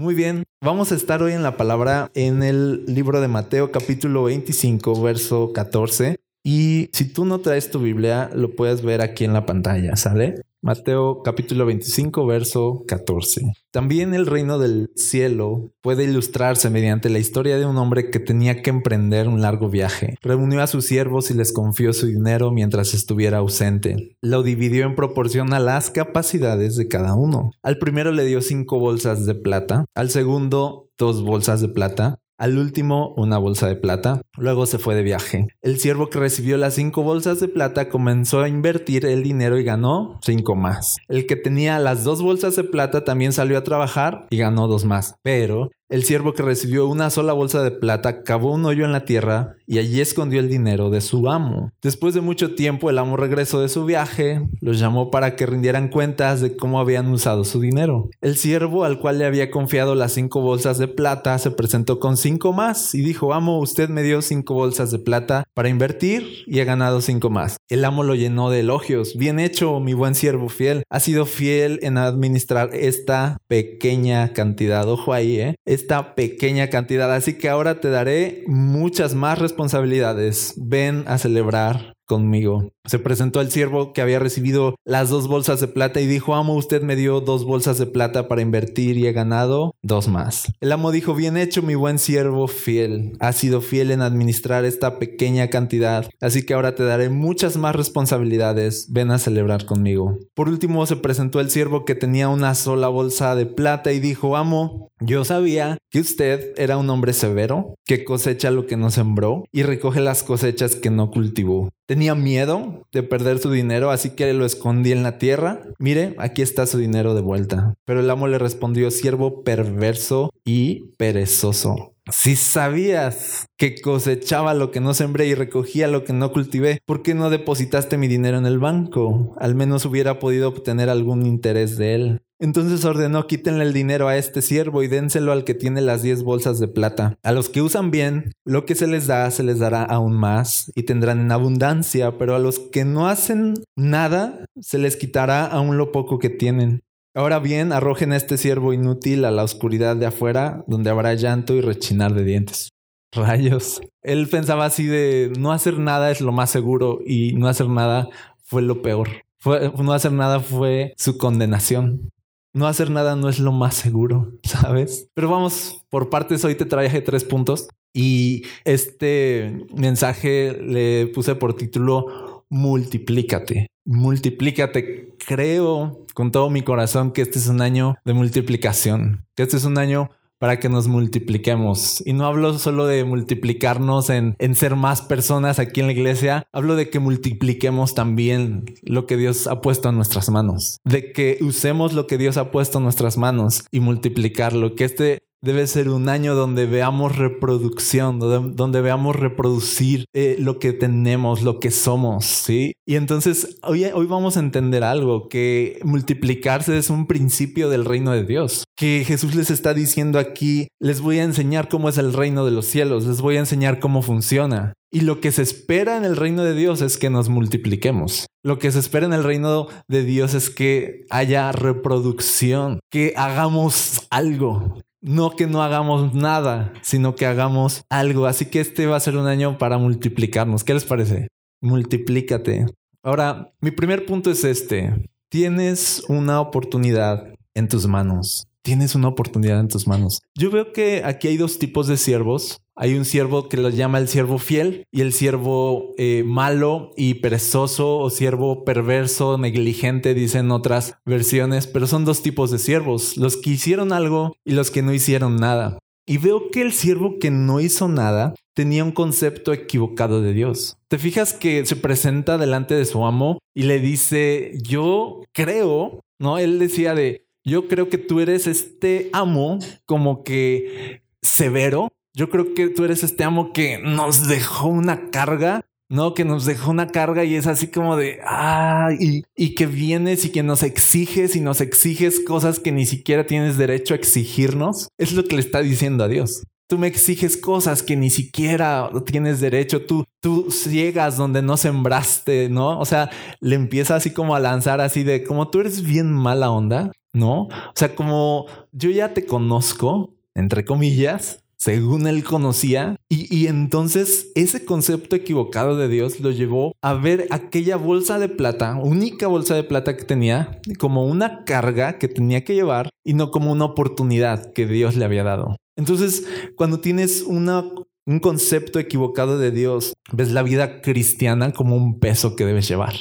Muy bien, vamos a estar hoy en la palabra en el libro de Mateo capítulo 25, verso 14. Y si tú no traes tu Biblia, lo puedes ver aquí en la pantalla, ¿sale? Mateo capítulo 25, verso 14. También el reino del cielo puede ilustrarse mediante la historia de un hombre que tenía que emprender un largo viaje. Reunió a sus siervos y les confió su dinero mientras estuviera ausente. Lo dividió en proporción a las capacidades de cada uno. Al primero le dio cinco bolsas de plata, al segundo dos bolsas de plata, al último, una bolsa de plata. Luego se fue de viaje. El siervo que recibió las cinco bolsas de plata comenzó a invertir el dinero y ganó cinco más. El que tenía las dos bolsas de plata también salió a trabajar y ganó dos más. Pero el siervo que recibió una sola bolsa de plata cavó un hoyo en la tierra y allí escondió el dinero de su amo. Después de mucho tiempo, el amo regresó de su viaje, los llamó para que rindieran cuentas de cómo habían usado su dinero. El siervo al cual le había confiado las cinco bolsas de plata se presentó con cinco más y dijo, amo, usted me dio cinco bolsas de plata para invertir y ha ganado cinco más. El amo lo llenó de elogios. Bien hecho, mi buen siervo fiel. Ha sido fiel en administrar esta pequeña cantidad. Ojo ahí, ¿eh? Esta pequeña cantidad. Así que ahora te daré muchas más responsabilidades. Ven a celebrar conmigo. Se presentó el siervo que había recibido las dos bolsas de plata y dijo, amo, usted me dio dos bolsas de plata para invertir y he ganado dos más. El amo dijo, bien hecho, mi buen siervo fiel. Has sido fiel en administrar esta pequeña cantidad, así que ahora te daré muchas más responsabilidades. Ven a celebrar conmigo. Por último, se presentó el siervo que tenía una sola bolsa de plata y dijo, amo, yo sabía que usted era un hombre severo, que cosecha lo que no sembró y recoge las cosechas que no cultivó. Tenía miedo de perder su dinero, así que lo escondí en la tierra. Mire, aquí está su dinero de vuelta. Pero el amo le respondió, siervo perverso y perezoso. Si sabías que cosechaba lo que no sembré y recogía lo que no cultivé, ¿por qué no depositaste mi dinero en el banco? Al menos hubiera podido obtener algún interés de él. Entonces ordenó quítenle el dinero a este siervo y dénselo al que tiene las diez bolsas de plata. A los que usan bien, lo que se les da se les dará aún más y tendrán en abundancia, pero a los que no hacen nada, se les quitará aún lo poco que tienen. Ahora bien, arrojen a este siervo inútil a la oscuridad de afuera, donde habrá llanto y rechinar de dientes. Rayos. Él pensaba así de no hacer nada es lo más seguro y no hacer nada fue lo peor. no hacer nada fue su condenación. No hacer nada no es lo más seguro, ¿sabes? Pero vamos por partes. Hoy te traje tres puntos y este mensaje le puse por título Multiplícate. Multiplícate. Creo con todo mi corazón que este es un año de multiplicación, que este es un año para que nos multipliquemos. Y no hablo solo de multiplicarnos en, en, ser más personas aquí en la iglesia, hablo de que multipliquemos también lo que Dios ha puesto en nuestras manos, de que usemos lo que Dios ha puesto en nuestras manos y multiplicarlo, que este debe ser un año donde veamos reproducción, donde, veamos reproducir eh, lo que tenemos, lo que somos, ¿sí? Y entonces hoy, hoy vamos a entender algo, que multiplicarse es un principio del reino de Dios, que Jesús les está diciendo aquí, les voy a enseñar cómo es el reino de los cielos, les voy a enseñar cómo funciona. Y lo que se espera en el reino de Dios es que nos multipliquemos. Lo que se espera en el reino de Dios es que haya reproducción, que hagamos algo, no que no hagamos nada, sino que hagamos algo. Así que este va a ser un año para multiplicarnos. ¿Qué les parece? Multiplícate. Ahora, mi primer punto es este. Tienes una oportunidad en tus manos. Tienes una oportunidad en tus manos. Yo veo que aquí hay dos tipos de siervos. Hay un siervo que lo llama el siervo fiel y el siervo eh, malo y perezoso o siervo perverso, negligente, dicen otras versiones, pero son dos tipos de siervos, los que hicieron algo y los que no hicieron nada. Y veo que el siervo que no hizo nada tenía un concepto equivocado de Dios. Te fijas que se presenta delante de su amo y le dice, yo creo, ¿no? Él decía de, yo creo que tú eres este amo como que severo, yo creo que tú eres este amo que nos dejó una carga, ¿no? Que nos dejó una carga y es así como de, ah, y, que vienes y que nos exiges y nos exiges cosas que ni siquiera tienes derecho a exigirnos. Es lo que le está diciendo a Dios. Tú me exiges cosas que ni siquiera tienes derecho. Tú, tú ciegas donde no sembraste, ¿no? O sea, le empieza así como a lanzar así de como tú eres bien mala onda. ¿No? O sea, como yo ya te conozco, entre comillas, según él conocía, y, y, entonces ese concepto equivocado de Dios lo llevó a ver aquella bolsa de plata, única bolsa de plata que tenía, como una carga que tenía que llevar y no como una oportunidad que Dios le había dado. Entonces, cuando tienes una, un concepto equivocado de Dios, ves la vida cristiana como un peso que debes llevar,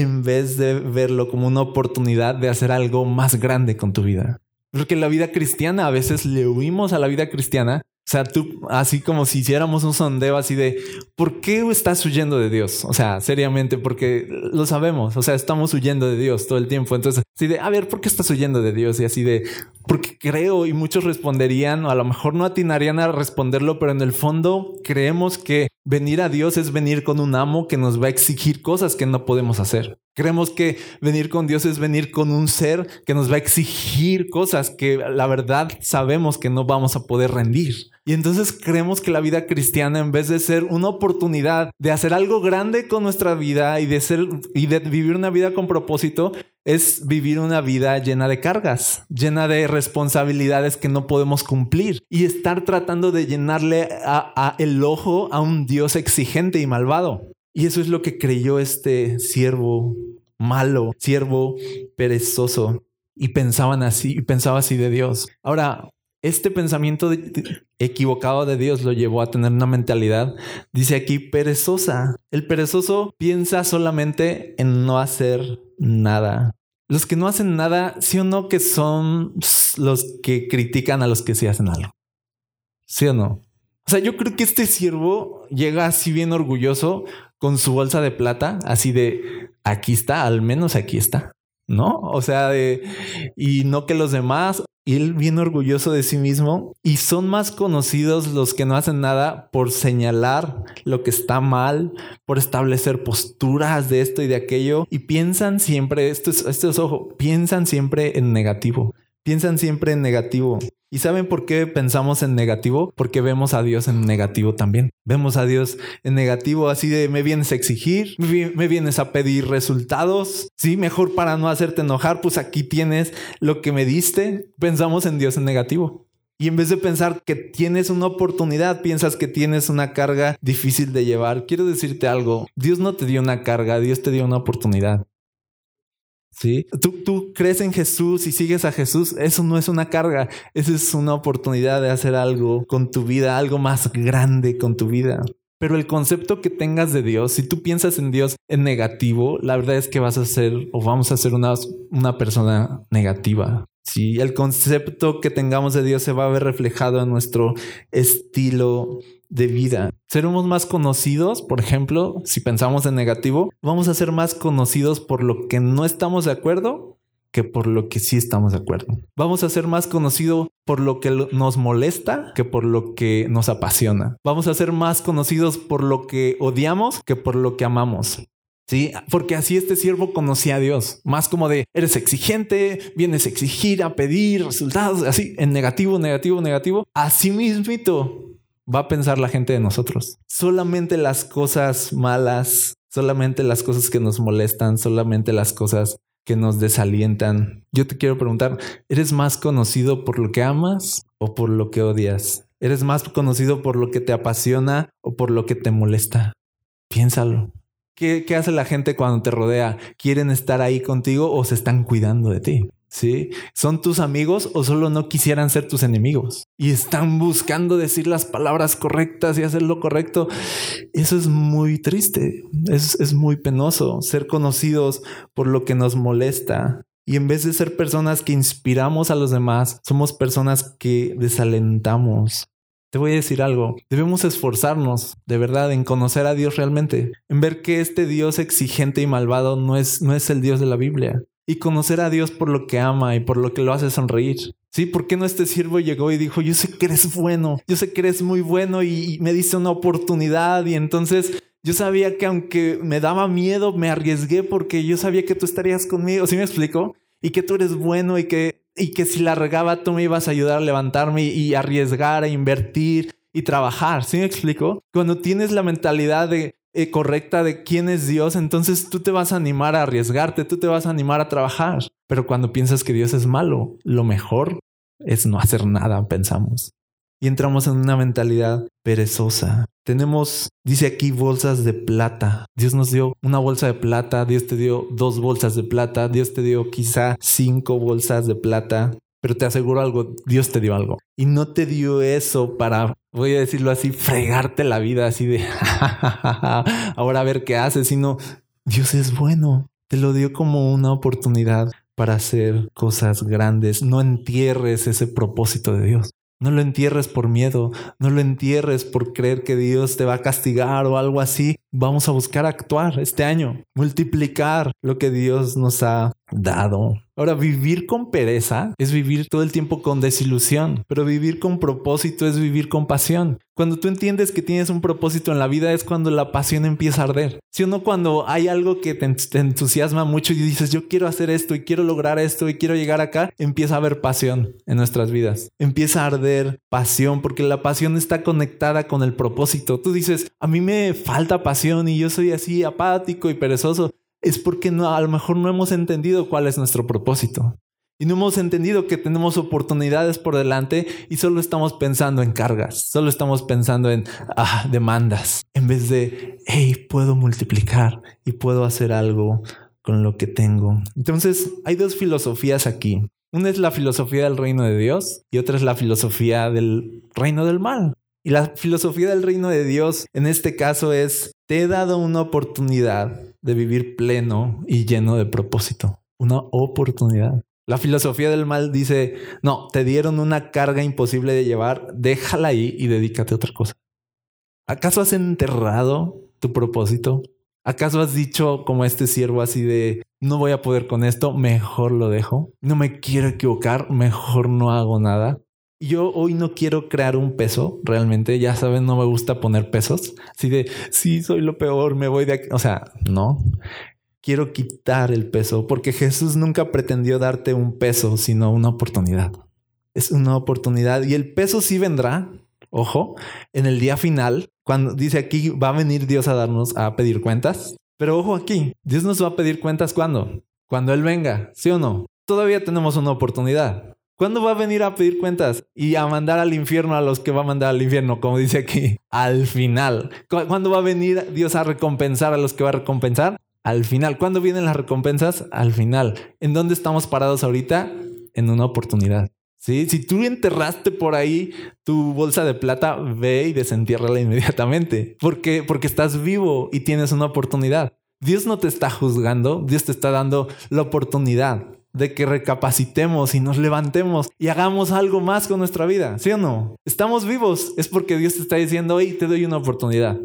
en vez de verlo como una oportunidad de hacer algo más grande con tu vida. Porque la vida cristiana, a veces le huimos a la vida cristiana o sea, tú, así como si hiciéramos un sondeo así de, ¿por qué estás huyendo de Dios? O sea, seriamente, porque lo sabemos, o sea, estamos huyendo de Dios todo el tiempo. Entonces, así de, a ver, ¿por qué estás huyendo de Dios? Y así de, porque creo, y muchos responderían, a lo mejor no atinarían a responderlo, pero en el fondo creemos que venir a Dios es venir con un amo que nos va a exigir cosas que no podemos hacer. Creemos que venir con Dios es venir con un ser que nos va a exigir cosas que la verdad sabemos que no vamos a poder rendir. Y entonces creemos que la vida cristiana, en vez de ser una oportunidad de hacer algo grande con nuestra vida y de ser y de vivir una vida con propósito, es vivir una vida llena de cargas, llena de responsabilidades que no podemos cumplir y estar tratando de llenarle a, el ojo a un Dios exigente y malvado. Y eso es lo que creyó este siervo malo, siervo perezoso. Y pensaban así, y pensaba así de Dios. Ahora, este pensamiento equivocado de Dios lo llevó a tener una mentalidad, dice aquí, perezosa. El perezoso piensa solamente en no hacer nada. Los que no hacen nada, sí o no, que son los que critican a los que sí hacen algo. ¿Sí o no? O sea, yo creo que este siervo llega así bien orgulloso con su bolsa de plata, así de aquí está, al menos aquí está, ¿no? O sea, de y no que los demás, y él bien orgulloso de sí mismo, y son más conocidos los que no hacen nada por señalar lo que está mal, por establecer posturas de esto y de aquello, y piensan siempre, esto es, esto es ojo, piensan siempre en negativo, piensan siempre en negativo. ¿Y saben por qué pensamos en negativo? Porque vemos a Dios en negativo también. Vemos a Dios en negativo, así de me vienes a exigir, me vienes a pedir resultados. Sí, mejor para no hacerte enojar, pues aquí tienes lo que me diste. Pensamos en Dios en negativo. Y en vez de pensar que tienes una oportunidad, piensas que tienes una carga difícil de llevar. Quiero decirte algo, Dios no te dio una carga, Dios te dio una oportunidad. ¿Sí? Tú, crees en Jesús y sigues a Jesús, eso no es una carga, eso es una oportunidad de hacer algo con tu vida, algo más grande con tu vida. Pero el concepto que tengas de Dios, si tú piensas en Dios en negativo, la verdad es que vas a ser o vamos a ser una, una persona negativa. Si el concepto que tengamos de Dios se va a ver reflejado en nuestro estilo de vida. Seremos más conocidos, por ejemplo, si pensamos en negativo, vamos a ser más conocidos por lo que no estamos de acuerdo que por lo que sí estamos de acuerdo. Vamos a ser más conocidos por lo que nos molesta que por lo que nos apasiona. Vamos a ser más conocidos por lo que odiamos que por lo que amamos. Sí, porque así este siervo conocía a Dios, más como de eres exigente, vienes a exigir, a pedir resultados, así en negativo, negativo, negativo. Así mismito va a pensar la gente de nosotros. Solamente las cosas malas, solamente las cosas que nos molestan, solamente las cosas que nos desalientan. Yo te quiero preguntar, ¿eres más conocido por lo que amas o por lo que odias? ¿Eres más conocido por lo que te apasiona o por lo que te molesta? Piénsalo. ¿Qué, ¿Qué, hace la gente cuando te rodea? ¿Quieren estar ahí contigo o se están cuidando de ti? ¿Sí? ¿Son tus amigos o solo no quisieran ser tus enemigos? Y están buscando decir las palabras correctas y hacer lo correcto. Eso es muy triste, es, es muy penoso ser conocidos por lo que nos molesta. Y en vez de ser personas que inspiramos a los demás, somos personas que desalentamos. Te voy a decir algo, debemos esforzarnos de verdad en conocer a Dios realmente, en ver que este Dios exigente y malvado no es, no es el Dios de la Biblia y conocer a Dios por lo que ama y por lo que lo hace sonreír. Sí, ¿por qué no este siervo llegó y dijo, yo sé que eres bueno, yo sé que eres muy bueno y me diste una oportunidad y entonces yo sabía que aunque me daba miedo, me arriesgué porque yo sabía que tú estarías conmigo, ¿sí me explico? Y que tú eres bueno y que, y que si la regaba tú me ibas a ayudar a levantarme y, arriesgar, a invertir y trabajar, ¿sí me explico? Cuando tienes la mentalidad de eh, correcta de quién es Dios, entonces tú te vas a animar a arriesgarte, tú te vas a animar a trabajar. Pero cuando piensas que Dios es malo, lo mejor es no hacer nada, pensamos. Y entramos en una mentalidad perezosa. Tenemos, dice aquí, bolsas de plata. Dios nos dio una bolsa de plata, Dios te dio dos bolsas de plata, Dios te dio quizá cinco bolsas de plata. Pero te aseguro algo, Dios te dio algo. Y no te dio eso para, voy a decirlo así, fregarte la vida así de, ahora a ver qué haces, sino Dios es bueno. Te lo dio como una oportunidad para hacer cosas grandes. No entierres ese propósito de Dios. No lo entierres por miedo, no lo entierres por creer que Dios te va a castigar o algo así. Vamos a buscar actuar este año, multiplicar lo que Dios nos ha dado. Ahora, vivir con pereza es vivir todo el tiempo con desilusión, pero vivir con propósito es vivir con pasión. Cuando tú entiendes que tienes un propósito en la vida es cuando la pasión empieza a arder. Si o no, cuando hay algo que te, entusiasma mucho y dices, yo quiero hacer esto y quiero lograr esto y quiero llegar acá, empieza a haber pasión en nuestras vidas. Empieza a arder pasión porque la pasión está conectada con el propósito. Tú dices, a mí me falta pasión y yo soy así apático y perezoso es porque no, a lo mejor no hemos entendido cuál es nuestro propósito. Y no hemos entendido que tenemos oportunidades por delante y solo estamos pensando en cargas, solo estamos pensando en ah, demandas, en vez de, hey, puedo multiplicar y puedo hacer algo con lo que tengo. Entonces, hay dos filosofías aquí. Una es la filosofía del reino de Dios y otra es la filosofía del reino del mal. Y la filosofía del reino de Dios en este caso es, te he dado una oportunidad de vivir pleno y lleno de propósito. Una oportunidad. La filosofía del mal dice, no, te dieron una carga imposible de llevar, déjala ahí y dedícate a otra cosa. ¿Acaso has enterrado tu propósito? ¿Acaso has dicho como este siervo así de, no voy a poder con esto, mejor lo dejo? No me quiero equivocar, mejor no hago nada. Yo hoy no quiero crear un peso, realmente, ya saben, no me gusta poner pesos, así de, sí, soy lo peor, me voy de aquí, o sea, no, quiero quitar el peso, porque Jesús nunca pretendió darte un peso, sino una oportunidad. Es una oportunidad y el peso sí vendrá, ojo, en el día final, cuando dice aquí, va a venir Dios a darnos, a pedir cuentas, pero ojo aquí, Dios nos va a pedir cuentas cuando, cuando Él venga, ¿sí o no? Todavía tenemos una oportunidad. ¿Cuándo va a venir a pedir cuentas y a mandar al infierno a los que va a mandar al infierno, como dice aquí? Al final. ¿Cuándo va a venir Dios a recompensar a los que va a recompensar? Al final. ¿Cuándo vienen las recompensas? Al final. ¿En dónde estamos parados ahorita? En una oportunidad. ¿Sí? Si tú enterraste por ahí tu bolsa de plata, ve y desentiérrala inmediatamente. Porque, porque estás vivo y tienes una oportunidad. Dios no te está juzgando, Dios te está dando la oportunidad de que recapacitemos y nos levantemos y hagamos algo más con nuestra vida, ¿sí o no? Estamos vivos, es porque Dios te está diciendo, hey, te doy una oportunidad.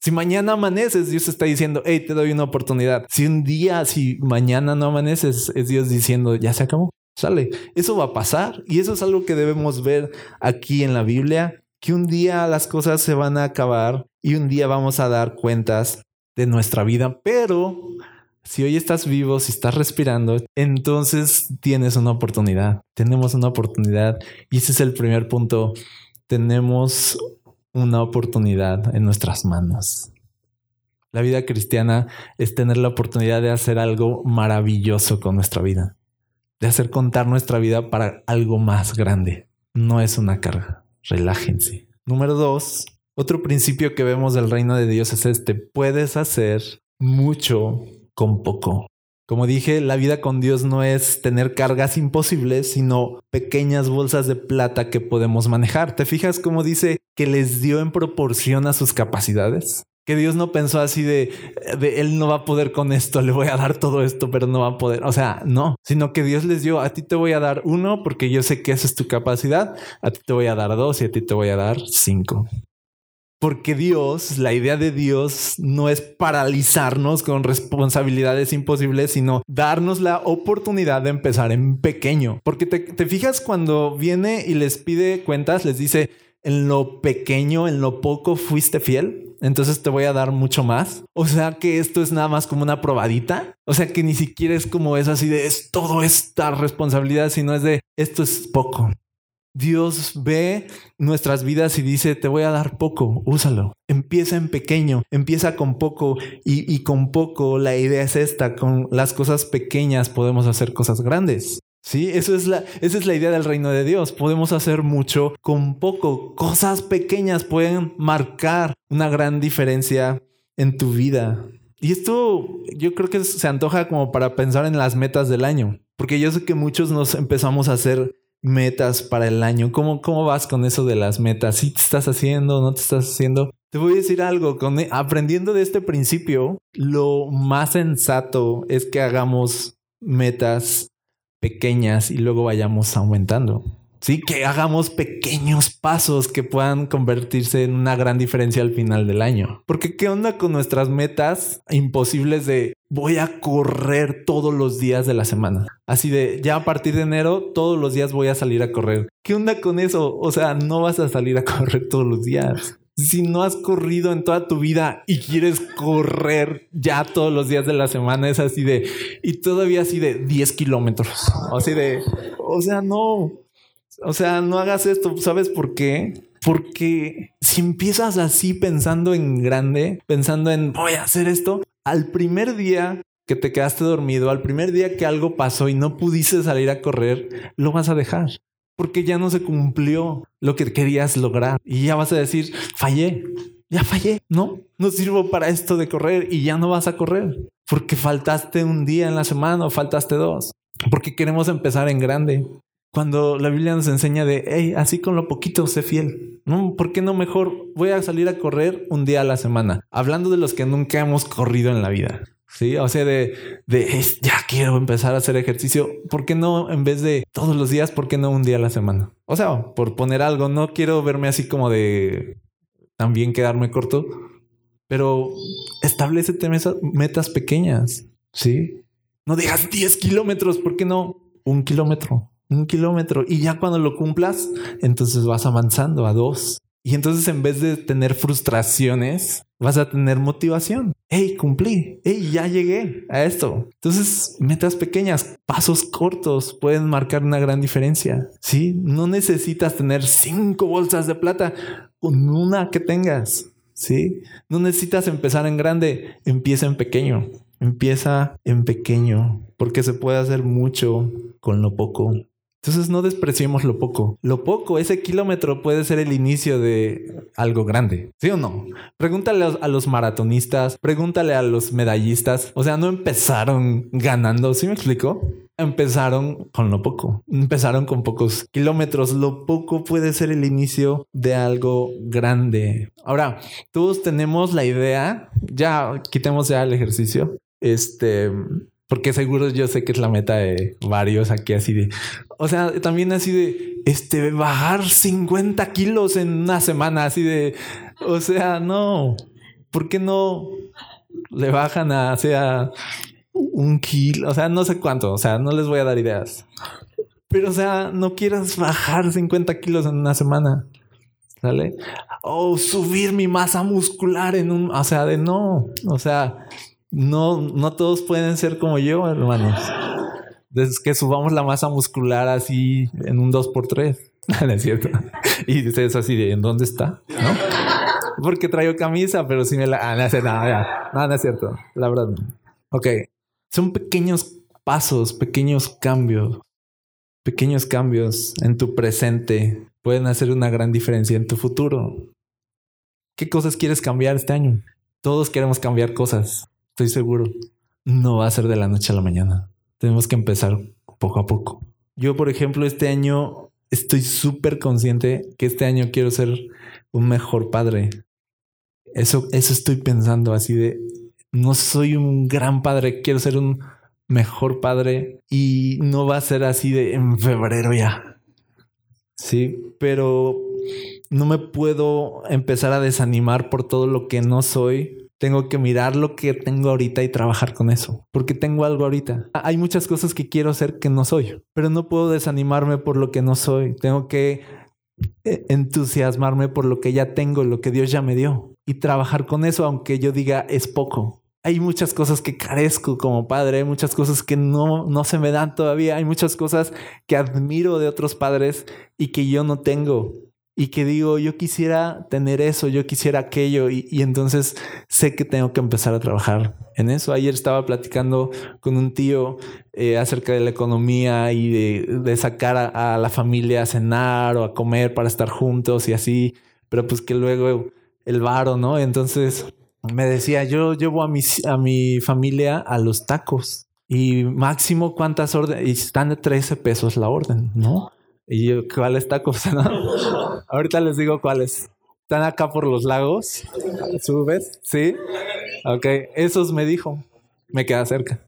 Si mañana amaneces, Dios está diciendo, hey, te doy una oportunidad. Si un día, si mañana no amaneces, es Dios diciendo, ya se acabó. Sale, eso va a pasar y eso es algo que debemos ver aquí en la Biblia, que un día las cosas se van a acabar y un día vamos a dar cuentas de nuestra vida, pero si hoy estás vivo, si estás respirando, entonces tienes una oportunidad. Tenemos una oportunidad y ese es el primer punto. Tenemos una oportunidad en nuestras manos. La vida cristiana es tener la oportunidad de hacer algo maravilloso con nuestra vida, de hacer contar nuestra vida para algo más grande. No es una carga. Relájense. Número dos, otro principio que vemos del reino de Dios es este. Puedes hacer mucho con poco. Como dije, la vida con Dios no es tener cargas imposibles, sino pequeñas bolsas de plata que podemos manejar. ¿Te fijas cómo dice que les dio en proporción a sus capacidades? Que Dios no pensó así de, de, él no va a poder con esto, le voy a dar todo esto, pero no va a poder. O sea, no, sino que Dios les dio, a ti te voy a dar uno porque yo sé que esa es tu capacidad, a ti te voy a dar dos y a ti te voy a dar cinco. Porque Dios, la idea de Dios no es paralizarnos con responsabilidades imposibles, sino darnos la oportunidad de empezar en pequeño. Porque te, fijas cuando viene y les pide cuentas, les dice, en lo pequeño, en lo poco fuiste fiel, entonces te voy a dar mucho más. O sea que esto es nada más como una probadita. O sea que ni siquiera es como es así de es todo esta responsabilidad, sino es de esto es poco. Dios ve nuestras vidas y dice, te voy a dar poco, úsalo. Empieza en pequeño, empieza con poco y, y, con poco la idea es esta, con las cosas pequeñas podemos hacer cosas grandes. Sí, eso es la, esa es la idea del reino de Dios. Podemos hacer mucho con poco. Cosas pequeñas pueden marcar una gran diferencia en tu vida. Y esto yo creo que se antoja como para pensar en las metas del año, porque yo sé que muchos nos empezamos a hacer metas para el año. ¿Cómo, cómo vas con eso de las metas? ¿Sí te estás haciendo? ¿No te estás haciendo? Te voy a decir algo, con, aprendiendo de este principio, lo más sensato es que hagamos metas pequeñas y luego vayamos aumentando. Sí, que hagamos pequeños pasos que puedan convertirse en una gran diferencia al final del año. Porque ¿qué onda con nuestras metas imposibles de voy a correr todos los días de la semana? Así de ya a partir de enero todos los días voy a salir a correr. ¿Qué onda con eso? O sea, no vas a salir a correr todos los días si no has corrido en toda tu vida y quieres correr ya todos los días de la semana, es así de, y todavía así de 10 kilómetros, así de, o sea, no, o sea, no hagas esto, ¿sabes por qué? Porque si empiezas así pensando en grande, pensando en voy a hacer esto, al primer día que te quedaste dormido, al primer día que algo pasó y no pudiste salir a correr, lo vas a dejar porque ya no se cumplió lo que querías lograr y ya vas a decir, fallé, ya fallé, no, no sirvo para esto de correr y ya no vas a correr porque faltaste un día en la semana o faltaste dos, porque queremos empezar en grande. Cuando la Biblia nos enseña de, hey, así con lo poquito, sé fiel. No, ¿por qué no mejor voy a salir a correr un día a la semana? Hablando de los que nunca hemos corrido en la vida. Sí, o sea, de, de ya quiero empezar a hacer ejercicio. ¿Por qué no en vez de todos los días? ¿Por qué no un día a la semana? O sea, por poner algo, no quiero verme así como de también quedarme corto, pero establece metas pequeñas. Sí, no digas 10 kilómetros, ¿por qué no un kilómetro? Un kilómetro y ya cuando lo cumplas, entonces vas avanzando a dos, y entonces en vez de tener frustraciones, vas a tener motivación. Hey, cumplí. Hey, ya llegué a esto. Entonces, metas pequeñas, pasos cortos pueden marcar una gran diferencia. Sí, no necesitas tener cinco bolsas de plata con una que tengas. Sí, no necesitas empezar en grande, empieza en pequeño. Empieza en pequeño porque se puede hacer mucho con lo poco. Entonces no despreciemos lo poco. Lo poco, ese kilómetro puede ser el inicio de algo grande. ¿Sí o no? Pregúntale a los maratonistas, pregúntale a los medallistas. O sea, no empezaron ganando. ¿Sí me explico? Empezaron con lo poco. Empezaron con pocos kilómetros. Lo poco puede ser el inicio de algo grande. Ahora, todos tenemos la idea. Ya quitemos ya el ejercicio. Este porque seguro yo sé que es la meta de varios aquí así de... O sea, también así de... Este, bajar 50 kilos en una semana, así de... O sea, no. ¿Por qué no le bajan a, sea, un kilo? O sea, no sé cuánto. O sea, no les voy a dar ideas. Pero, o sea, no quieras bajar 50 kilos en una semana. ¿Sale? O subir mi masa muscular en un... O sea, de no. O sea no, no todos pueden ser como yo, hermanos. Es que subamos la masa muscular así en un 2x3. no es cierto. Y ustedes así ¿en dónde está? ¿No? Porque traigo camisa, pero si me la. Ah, no, no, no, es cierto. La verdad. No. Ok. Son pequeños pasos, pequeños cambios. Pequeños cambios en tu presente pueden hacer una gran diferencia en tu futuro. ¿Qué cosas quieres cambiar este año? Todos queremos cambiar cosas estoy seguro, no va a ser de la noche a la mañana. Tenemos que empezar poco a poco. Yo, por ejemplo, este año estoy súper consciente que este año quiero ser un mejor padre. Eso, eso estoy pensando así de, no soy un gran padre, quiero ser un mejor padre y no va a ser así de en febrero ya. Sí, pero no me puedo empezar a desanimar por todo lo que no soy tengo que mirar lo que tengo ahorita y trabajar con eso, porque tengo algo ahorita. Hay muchas cosas que quiero ser que no soy, pero no puedo desanimarme por lo que no soy. Tengo que eh, entusiasmarme por lo que ya tengo, lo que Dios ya me dio y trabajar con eso, aunque yo diga es poco. hay muchas cosas que carezco como padre, hay muchas cosas que no, no se me dan todavía, hay muchas cosas que admiro de otros padres y que yo no tengo y que digo, yo quisiera tener eso, yo quisiera aquello, y, entonces sé que tengo que empezar a trabajar en eso. Ayer estaba platicando con un tío eh, acerca de la economía y de, sacar a, la familia a cenar o a comer para estar juntos y así, pero pues que luego el varo, ¿no? Entonces me decía, yo llevo a, a mi familia a los tacos. Y máximo cuántas órdenes, y están de 13 pesos la orden, ¿no? Y yo, ¿cuáles tacos? Ahorita les digo cuáles. Están acá por los lagos. ¿Subes? Sí. Ok, esos me dijo. Me queda cerca.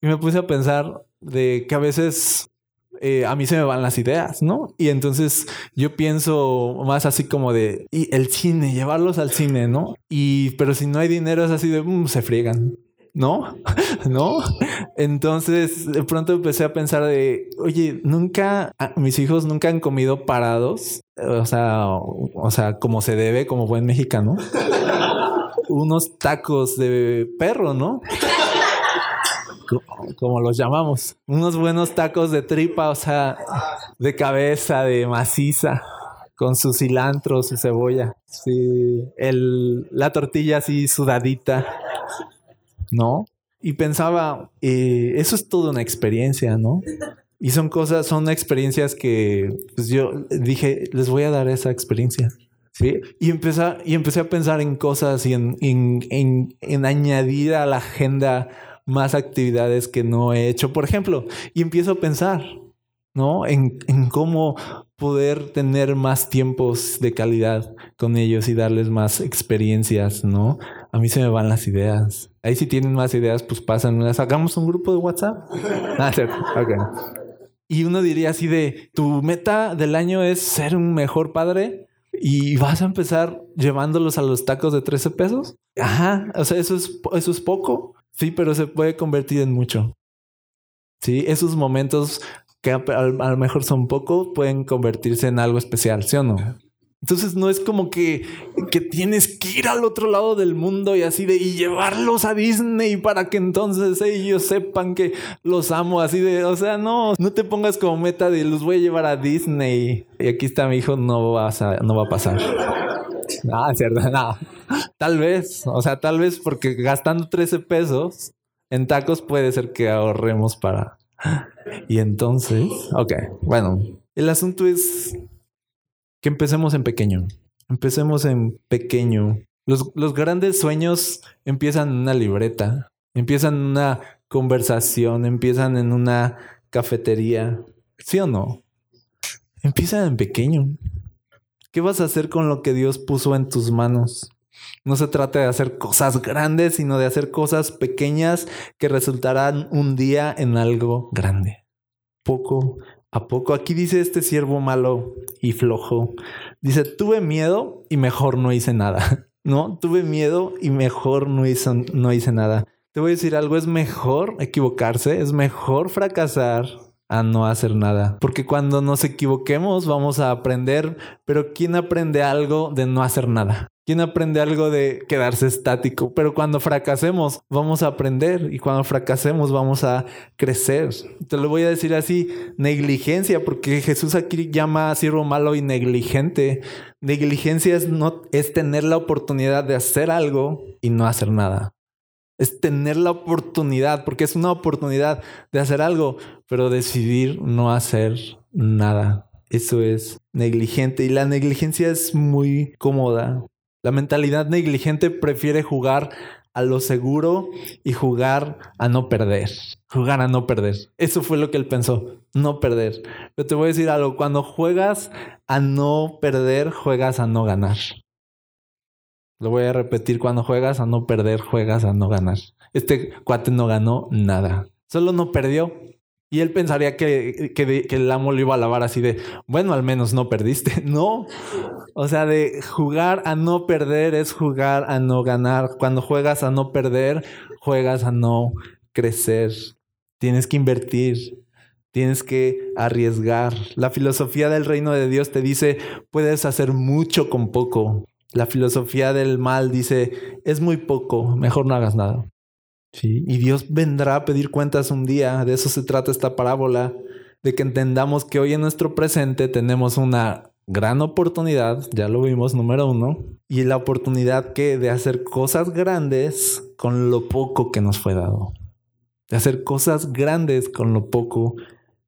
Y me puse a pensar de que a veces eh, a mí se me van las ideas, ¿no? Y entonces yo pienso más así como de y el cine, llevarlos al cine, ¿no? Y pero si no hay dinero es así de mm, se friegan. ¿No? ¿No? Entonces, de pronto empecé a pensar de, oye, nunca, mis hijos nunca han comido parados, o sea, o sea, como se debe, como buen mexicano, unos tacos de perro, ¿no? Como los llamamos, unos buenos tacos de tripa, o sea, de cabeza, de maciza con su cilantro, su cebolla, sí, el, la tortilla así sudadita, ¿no? Y pensaba, eh, eso es toda una experiencia, ¿no? Y son cosas, son experiencias que pues yo dije, les voy a dar esa experiencia. ¿sí? Y, empecé, y empecé a pensar en cosas y en, en, en, añadir a la agenda más actividades que no he hecho, por ejemplo. Y empiezo a pensar, ¿no? En, en cómo poder tener más tiempos de calidad con ellos y darles más experiencias, ¿no? A mí se me van las ideas. Ahí si tienen más ideas, pues pasan. Sacamos un grupo de WhatsApp. ah, Okay. Y uno diría así de, tu meta del año es ser un mejor padre y vas a empezar llevándolos a los tacos de 13 pesos. Ajá, o sea, eso es, eso es poco. Sí, pero se puede convertir en mucho. Sí, esos momentos que a, lo mejor son poco pueden convertirse en algo especial, ¿sí o no? Entonces no es como que, que tienes que ir al otro lado del mundo y así de y llevarlos a Disney para que entonces ellos sepan que los amo así de, o sea, no, no te pongas como meta de los voy a llevar a Disney y aquí está mi hijo, no va a, no va a pasar. Ah, cierto, no. Tal vez, o sea, tal vez porque gastando 13 pesos en tacos puede ser que ahorremos para... Y entonces, ok, bueno, el asunto es que empecemos en pequeño. Empecemos en pequeño. Los, los grandes sueños empiezan en una libreta, empiezan en una conversación, empiezan en una cafetería. ¿Sí o no? Empiezan en pequeño. ¿Qué vas a hacer con lo que Dios puso en tus manos? No se trata de hacer cosas grandes, sino de hacer cosas pequeñas que resultarán un día en algo grande. Poco ¿A poco? Aquí dice este siervo malo y flojo. Dice, tuve miedo y mejor no hice nada. No, tuve miedo y mejor no hice, no hice nada. Te voy a decir algo, es mejor equivocarse, es mejor fracasar a no hacer nada. Porque cuando nos equivoquemos vamos a aprender, pero ¿quién aprende algo de no hacer nada? ¿Quién aprende algo de quedarse estático? Pero cuando fracasemos, vamos a aprender y cuando fracasemos, vamos a crecer. Te lo voy a decir así, negligencia, porque Jesús aquí llama a siervo malo y negligente. Negligencia es, no, es tener la oportunidad de hacer algo y no hacer nada. Es tener la oportunidad, porque es una oportunidad de hacer algo, pero decidir no hacer nada. Eso es negligente y la negligencia es muy cómoda la mentalidad negligente prefiere jugar a lo seguro y jugar a no perder. Jugar a no perder. Eso fue lo que él pensó, no perder. Pero te voy a decir algo, cuando juegas a no perder, juegas a no ganar. Lo voy a repetir, cuando juegas a no perder, juegas a no ganar. Este cuate no ganó nada, solo no perdió. Y él pensaría que, que, el amo lo iba a lavar así de, bueno, al menos no perdiste. No. O sea, de jugar a no perder es jugar a no ganar. Cuando juegas a no perder, juegas a no crecer. Tienes que invertir. Tienes que arriesgar. La filosofía del reino de Dios te dice, puedes hacer mucho con poco. La filosofía del mal dice, es muy poco, mejor no hagas nada. Sí, y Dios vendrá a pedir cuentas un día. De eso se trata esta parábola, de que entendamos que hoy en nuestro presente tenemos una gran oportunidad, ya lo vimos, número uno, y la oportunidad que de hacer cosas grandes con lo poco que nos fue dado. De hacer cosas grandes con lo poco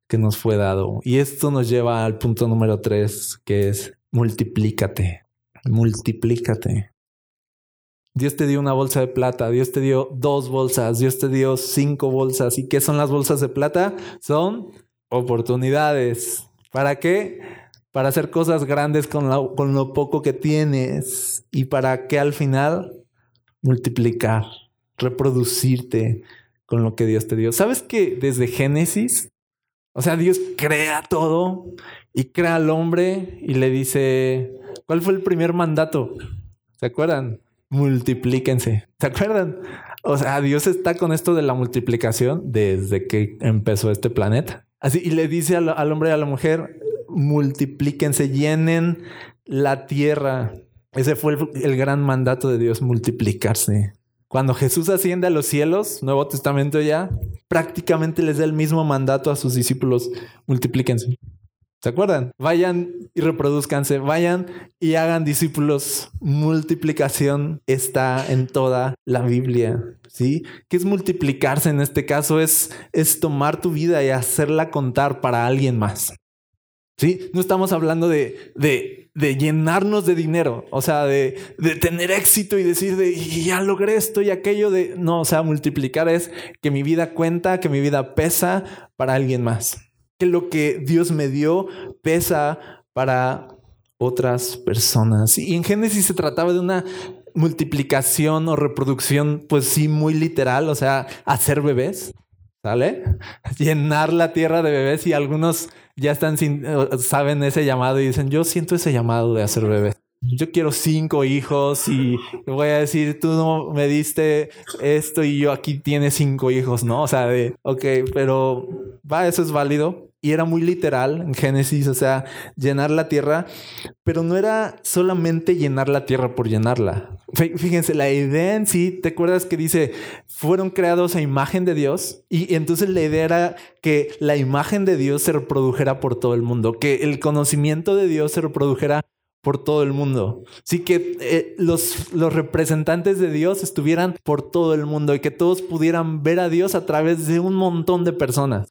que nos fue dado. Y esto nos lleva al punto número tres, que es multiplícate, multiplícate. Dios te dio una bolsa de plata, Dios te dio dos bolsas, Dios te dio cinco bolsas. ¿Y qué son las bolsas de plata? Son oportunidades. ¿Para qué? Para hacer cosas grandes con, con lo poco que tienes y para que al final multiplicar, reproducirte con lo que Dios te dio. ¿Sabes que desde Génesis o sea, Dios crea todo y crea al hombre y le dice, ¿cuál fue el primer mandato? ¿Se acuerdan? Multiplíquense. ¿Se acuerdan? O sea, Dios está con esto de la multiplicación desde que empezó este planeta. Así, y le dice al, hombre y a la mujer, multiplíquense, llenen la tierra. Ese fue el gran mandato de Dios, multiplicarse. Cuando Jesús asciende a los cielos, Nuevo Testamento ya, prácticamente les da el mismo mandato a sus discípulos, multiplíquense. ¿Se acuerdan? Vayan y reproduzcanse, vayan y hagan discípulos. Multiplicación está en toda la Biblia. ¿Sí? ¿Qué es multiplicarse en este caso? Es, es tomar tu vida y hacerla contar para alguien más. ¿Sí? No estamos hablando de, de, de llenarnos de dinero, o sea, de, de, tener éxito y decir de ya logré esto y aquello de no, o sea, multiplicar es que mi vida cuenta, que mi vida pesa para alguien más, que lo que Dios me dio pesa para otras personas. Y en Génesis se trataba de una multiplicación o reproducción, pues sí, muy literal, o sea, hacer bebés, ¿sale? Llenar la tierra de bebés y algunos ya están sin, eh, saben ese llamado y dicen, yo siento ese llamado de hacer bebés. Yo quiero cinco hijos y voy a decir, tú no me diste esto y yo aquí tiene cinco hijos, ¿no? O sea, de, ok, pero va, eso es válido y era muy literal en Génesis, o sea, llenar la tierra, pero no era solamente llenar la tierra por llenarla. Fíjense, la idea en sí, ¿te acuerdas que dice, fueron creados a imagen de Dios? Y, entonces la idea era que la imagen de Dios se reprodujera por todo el mundo, que el conocimiento de Dios se reprodujera por todo el mundo. Sí que eh, los, los representantes de Dios estuvieran por todo el mundo y que todos pudieran ver a Dios a través de un montón de personas.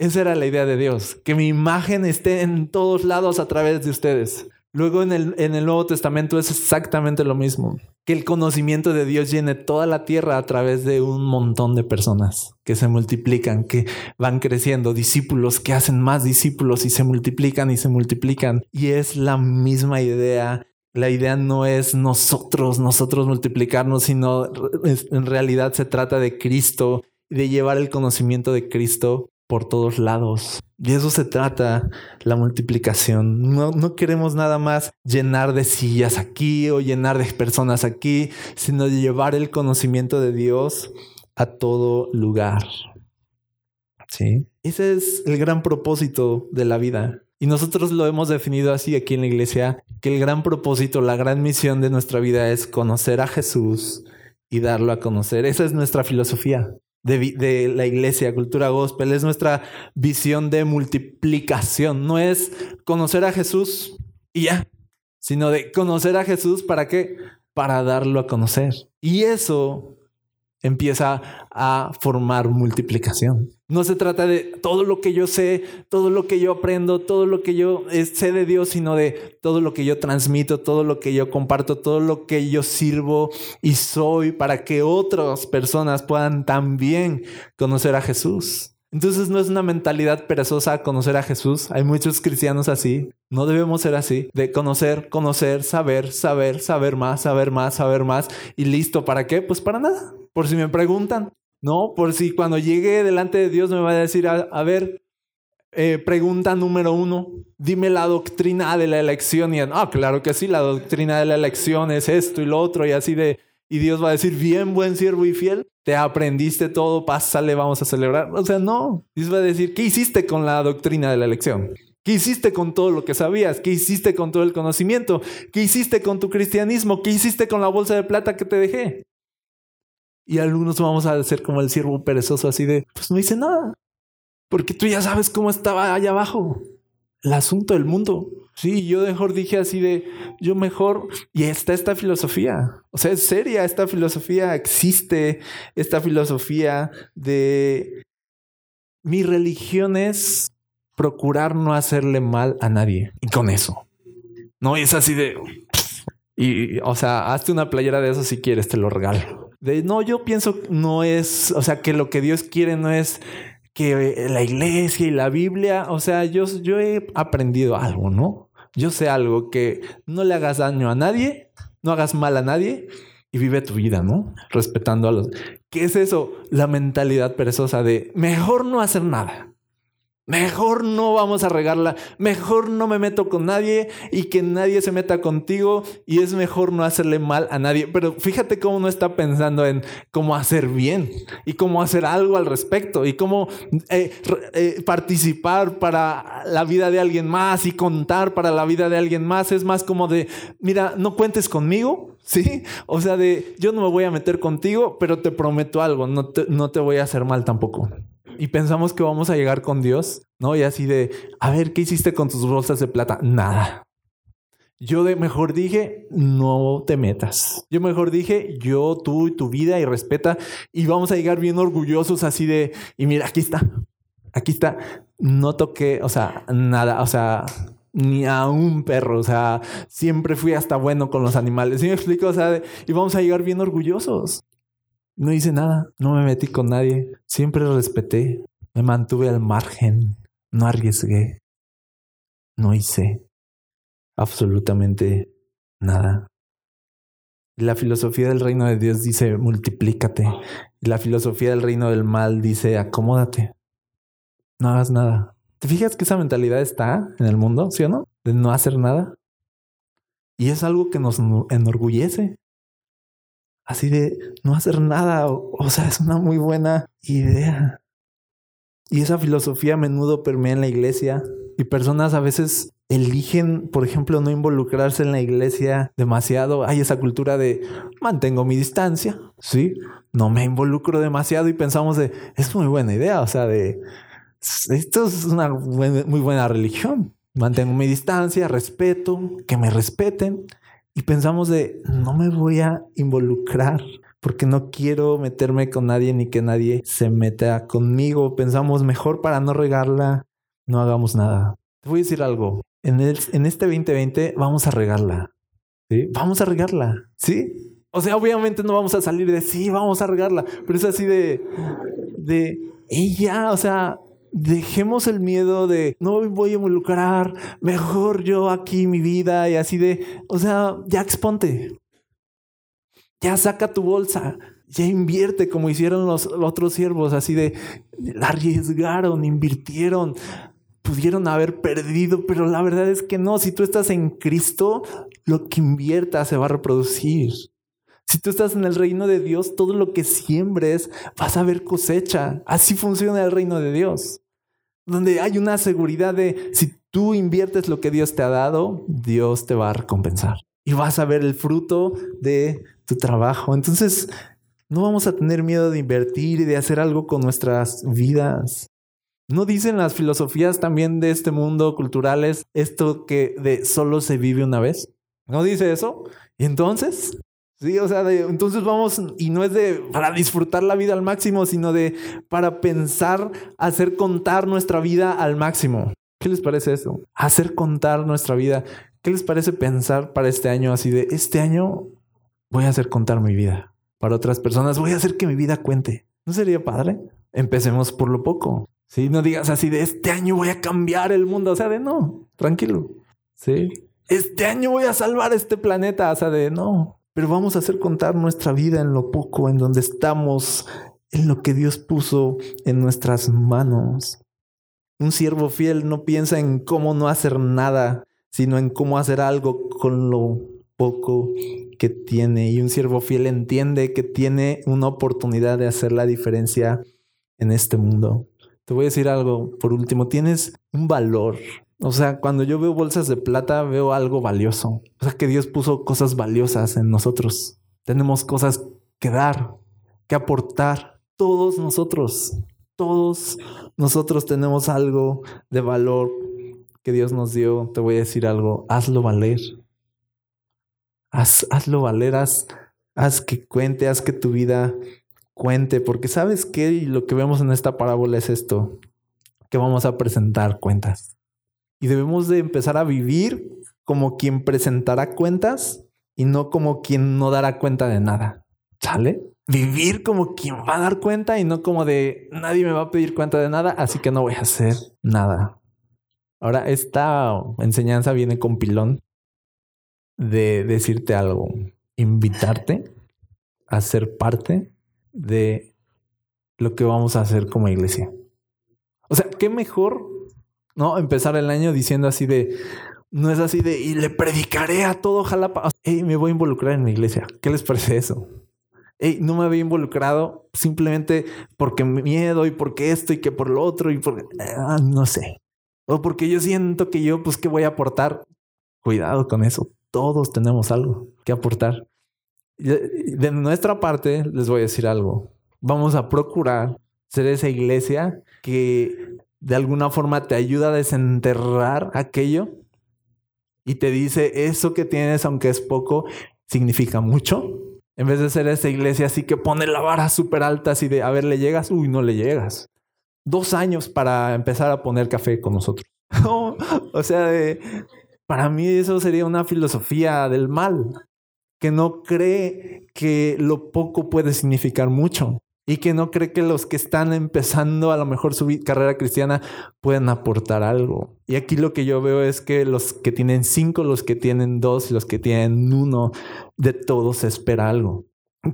Esa era la idea de Dios, que mi imagen esté en todos lados a través de ustedes. Luego en el, en el Nuevo Testamento es exactamente lo mismo, que el conocimiento de Dios llene toda la tierra a través de un montón de personas que se multiplican, que van creciendo, discípulos que hacen más discípulos y se multiplican y se multiplican. Y es la misma idea la idea no es nosotros, nosotros multiplicarnos, sino en realidad se trata de Cristo, de llevar el conocimiento de Cristo por todos lados. Y eso se trata la multiplicación. No, no, queremos nada más llenar de sillas aquí o llenar de personas aquí, sino llevar el conocimiento de Dios a todo lugar. ¿Sí? Ese es el gran propósito de la vida. Y nosotros lo hemos definido así aquí en la iglesia, que el gran propósito, la gran misión de nuestra vida es conocer a Jesús y darlo a conocer. Esa es nuestra filosofía de, la iglesia, cultura gospel, es nuestra visión de multiplicación. No es conocer a Jesús y ya, sino de conocer a Jesús para qué? Para darlo a conocer. Y eso empieza a formar multiplicación. No se trata de todo lo que yo sé, todo lo que yo aprendo, todo lo que yo eh, sé de Dios, sino de todo lo que yo transmito, todo lo que yo comparto, todo lo que yo sirvo y soy para que otras personas puedan también conocer a Jesús. Entonces no es una mentalidad perezosa conocer a Jesús. Hay muchos cristianos así. No debemos ser así. De conocer, conocer, saber, saber, saber más, saber más, saber más. Y listo. ¿Para qué? Pues para nada por si me preguntan, ¿no? Por si cuando llegue delante de Dios me va a decir, a, ver, eh, pregunta número uno, dime la doctrina de la elección. Y, ah, claro que sí, la doctrina de la elección es esto y lo otro y así de... Y Dios va a decir, bien, buen siervo y fiel, te aprendiste todo, pásale, vamos a celebrar. O sea, no, Dios va a decir, ¿qué hiciste con la doctrina de la elección? ¿Qué hiciste con todo lo que sabías? ¿Qué hiciste con todo el conocimiento? ¿Qué hiciste con tu cristianismo? ¿Qué hiciste con la bolsa de plata que te dejé? Y algunos vamos a ser como el siervo perezoso, así de, pues no hice nada. Porque tú ya sabes cómo estaba allá abajo. El asunto del mundo. Sí, yo mejor dije así de, yo mejor, y está esta filosofía. O sea, es seria esta filosofía, existe esta filosofía de mi religión es procurar no hacerle mal a nadie. Y con eso. No es así de, y, o sea, hazte una playera de eso si quieres, te lo regalo. De no, yo pienso no es, o sea, que lo que Dios quiere no es que la iglesia y la Biblia, o sea, yo, yo he aprendido algo, ¿no? Yo sé algo que no le hagas daño a nadie, no hagas mal a nadie y vive tu vida, ¿no? Respetando a los. ¿Qué es eso? La mentalidad perezosa de mejor no hacer nada. Mejor no vamos a regarla, mejor no me meto con nadie y que nadie se meta contigo y es mejor no hacerle mal a nadie. Pero fíjate cómo no está pensando en cómo hacer bien y cómo hacer algo al respecto y cómo eh, eh, participar para la vida de alguien más y contar para la vida de alguien más. Es más como de, mira, no cuentes conmigo, ¿sí? O sea, de, yo no me voy a meter contigo, pero te prometo algo, no te, no te voy a hacer mal tampoco y pensamos que vamos a llegar con Dios, ¿no? Y así de, a ver, ¿qué hiciste con tus bolsas de plata? Nada. Yo de mejor dije, no te metas. Yo mejor dije, yo, tú y tu vida y respeta. Y vamos a llegar bien orgullosos así de, y mira, aquí está. Aquí está. No toqué, o sea, nada, o sea, ni a un perro. O sea, siempre fui hasta bueno con los animales. ¿Sí me explico? O sea, y vamos a llegar bien orgullosos. No hice nada, no me metí con nadie, siempre respeté, me mantuve al margen, no arriesgué, no hice absolutamente nada. La filosofía del reino de Dios dice multiplícate. La filosofía del reino del mal dice acomódate. No hagas nada. ¿Te fijas que esa mentalidad está en el mundo, sí o no? De no hacer nada. Y es algo que nos enorgullece así de no hacer nada. O, sea, es una muy buena idea. Y esa filosofía a menudo permea en la iglesia y personas a veces eligen, por ejemplo, no involucrarse en la iglesia demasiado. Hay esa cultura de mantengo mi distancia, ¿sí? No me involucro demasiado y pensamos de, es muy buena idea, o sea, de, esto es una muy buena religión. Mantengo mi distancia, respeto, que me respeten y pensamos de no me voy a involucrar porque no quiero meterme con nadie ni que nadie se meta conmigo. Pensamos mejor para no regarla, no hagamos nada. Te voy a decir algo. En, el, en este 2020 vamos a regarla. ¿sí? Vamos a regarla. ¿Sí? O sea, obviamente no vamos a salir de sí, vamos a regarla, pero es así de, de ella, o sea, dejemos el miedo de no voy a involucrar, mejor yo aquí mi vida y así de, o sea, ya exponte. Ya saca tu bolsa, ya invierte como hicieron los, otros siervos, así de arriesgaron, invirtieron, pudieron haber perdido, pero la verdad es que no, si tú estás en Cristo, lo que inviertas se va a reproducir. Si tú estás en el reino de Dios, todo lo que siembres vas a ver cosecha. Así funciona el reino de Dios. Donde hay una seguridad de si tú inviertes lo que Dios te ha dado, Dios te va a recompensar. Y vas a ver el fruto de tu trabajo. Entonces, no vamos a tener miedo de invertir y de hacer algo con nuestras vidas. ¿No dicen las filosofías también de este mundo culturales esto que de solo se vive una vez? ¿No dice eso? Y entonces, Sí, o sea, entonces vamos, y no es de para disfrutar la vida al máximo, sino de para pensar, hacer contar nuestra vida al máximo. ¿Qué les parece eso? Hacer contar nuestra vida. ¿Qué les parece pensar para este año así de, este año voy a hacer contar mi vida? Para otras personas voy a hacer que mi vida cuente. ¿No sería padre? Empecemos por lo poco. Sí, no digas así de, este año voy a cambiar el mundo. O sea, de no, tranquilo. Sí. Este año voy a salvar este planeta. O sea, de no, pero vamos a hacer contar nuestra vida en lo poco, en donde estamos, en lo que Dios puso en nuestras manos. Un siervo fiel no piensa en cómo no hacer nada, sino en cómo hacer algo con lo poco que tiene. Y un siervo fiel entiende que tiene una oportunidad de hacer la diferencia en este mundo. Te voy a decir algo, por último, tienes un valor o sea, cuando yo veo bolsas de plata, veo algo valioso. O sea, que Dios puso cosas valiosas en nosotros. Tenemos cosas que dar. que aportar. Todos nosotros, todos nosotros tenemos algo de valor que Dios nos dio. Te voy a decir algo, hazlo valer. Haz, hazlo valer, haz, haz que cuente, haz que tu vida cuente, porque sabes que lo que vemos en esta parábola es esto, que vamos a presentar cuentas. Y debemos de empezar a vivir como quien presentará cuentas y no como quien no dará cuenta de nada. ¿Sale? Vivir como quien va a dar cuenta y no como de nadie me va a pedir cuenta de nada, así que no voy a hacer nada. Ahora, esta enseñanza viene con pilón de decirte algo, invitarte a ser parte de lo que vamos a hacer como iglesia. O sea, qué mejor, ¿no? Empezar el año diciendo así de, no es así de, y le predicaré a todo Jalapa. Hey, me voy a involucrar en mi iglesia. ¿Qué les parece eso? Hey, no me había involucrado simplemente porque miedo y porque esto y que por lo otro y por, ah, no sé. O porque yo siento que yo, pues, ¿qué voy a aportar? Cuidado con eso. Todos tenemos algo que aportar. De nuestra parte, les voy a decir algo. Vamos a procurar ser esa iglesia que de alguna forma te ayuda a desenterrar aquello y te dice eso que tienes, aunque es poco, significa mucho. En vez de ser esa iglesia así que pone la vara súper alta, así de, a ver, ¿le llegas? Uy, no le llegas. Dos años para empezar a poner café con nosotros. o sea, de, para mí eso sería una filosofía del mal, que no cree que lo poco puede significar mucho y que no cree que los que están empezando a lo mejor su carrera cristiana pueden aportar algo. Y aquí lo que yo veo es que los que tienen cinco, los que tienen dos, los que tienen uno, de todos se espera algo.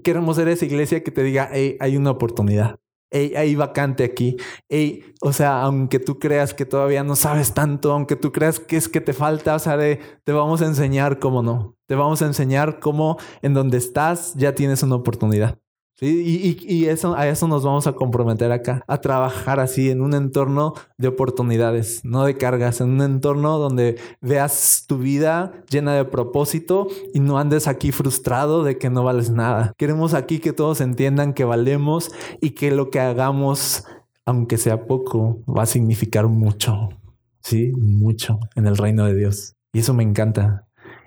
Queremos ser esa iglesia que te diga, hey, hay una oportunidad. Hey, hay vacante aquí. Hey, o sea, aunque tú creas que todavía no sabes tanto, aunque tú creas que es que te falta, o sea, te vamos a enseñar cómo no. Te vamos a enseñar cómo en donde estás ya tienes una oportunidad. Sí, y, y, eso, a eso nos vamos a comprometer acá, a trabajar así en un entorno de oportunidades, no de cargas, en un entorno donde veas tu vida llena de propósito y no andes aquí frustrado de que no vales nada. Queremos aquí que todos entiendan que valemos y que lo que hagamos, aunque sea poco, va a significar mucho, sí, mucho en el reino de Dios. Y eso me encanta.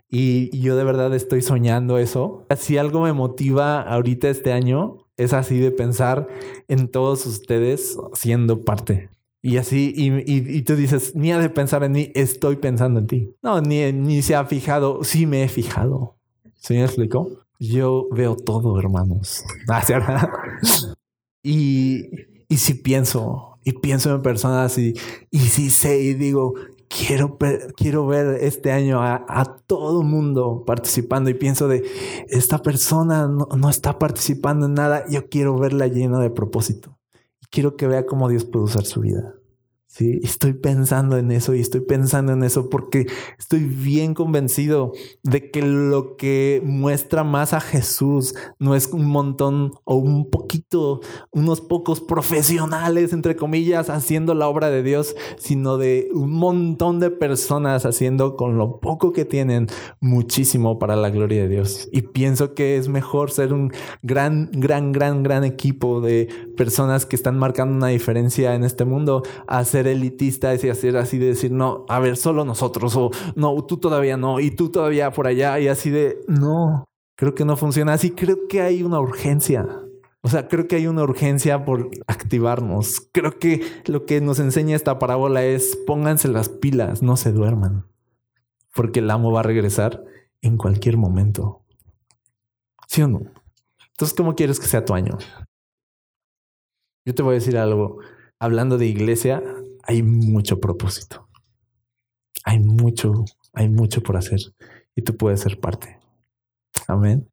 Y, yo de verdad estoy soñando eso. Si algo me motiva ahorita este año, es así de pensar en todos ustedes siendo parte. Y así, y, y, tú dices, ni ha de pensar en mí, estoy pensando en ti. No, ni, ni se ha fijado, sí me he fijado. ¿Sí me explico? Yo veo todo, hermanos. y, y si pienso, y pienso en personas y, y si sé y digo, quiero, quiero ver este año a, todo mundo participando y pienso de, esta persona no, no, está participando en nada, yo quiero verla llena de propósito. Quiero que vea cómo Dios puede usar su vida. Sí, estoy pensando en eso y estoy pensando en eso porque estoy bien convencido de que lo que muestra más a Jesús no es un montón o un poquito, unos pocos profesionales, entre comillas, haciendo la obra de Dios, sino de un montón de personas haciendo con lo poco que tienen muchísimo para la gloria de Dios. Y pienso que es mejor ser un gran, gran, gran, gran equipo de personas que están marcando una diferencia en este mundo, elitista y hacer así de decir, no, a ver, solo nosotros, o no, tú todavía no, y tú todavía por allá, y así de, no, creo que no funciona así, creo que hay una urgencia. O sea, creo que hay una urgencia por activarnos. Creo que lo que nos enseña esta parábola es pónganse las pilas, no se duerman, porque el amo va a regresar en cualquier momento. ¿Sí o no? Entonces, ¿cómo quieres que sea tu año? Yo te voy a decir algo. Hablando de iglesia, hay mucho propósito. Hay mucho, hay mucho por hacer y tú puedes ser parte. Amén.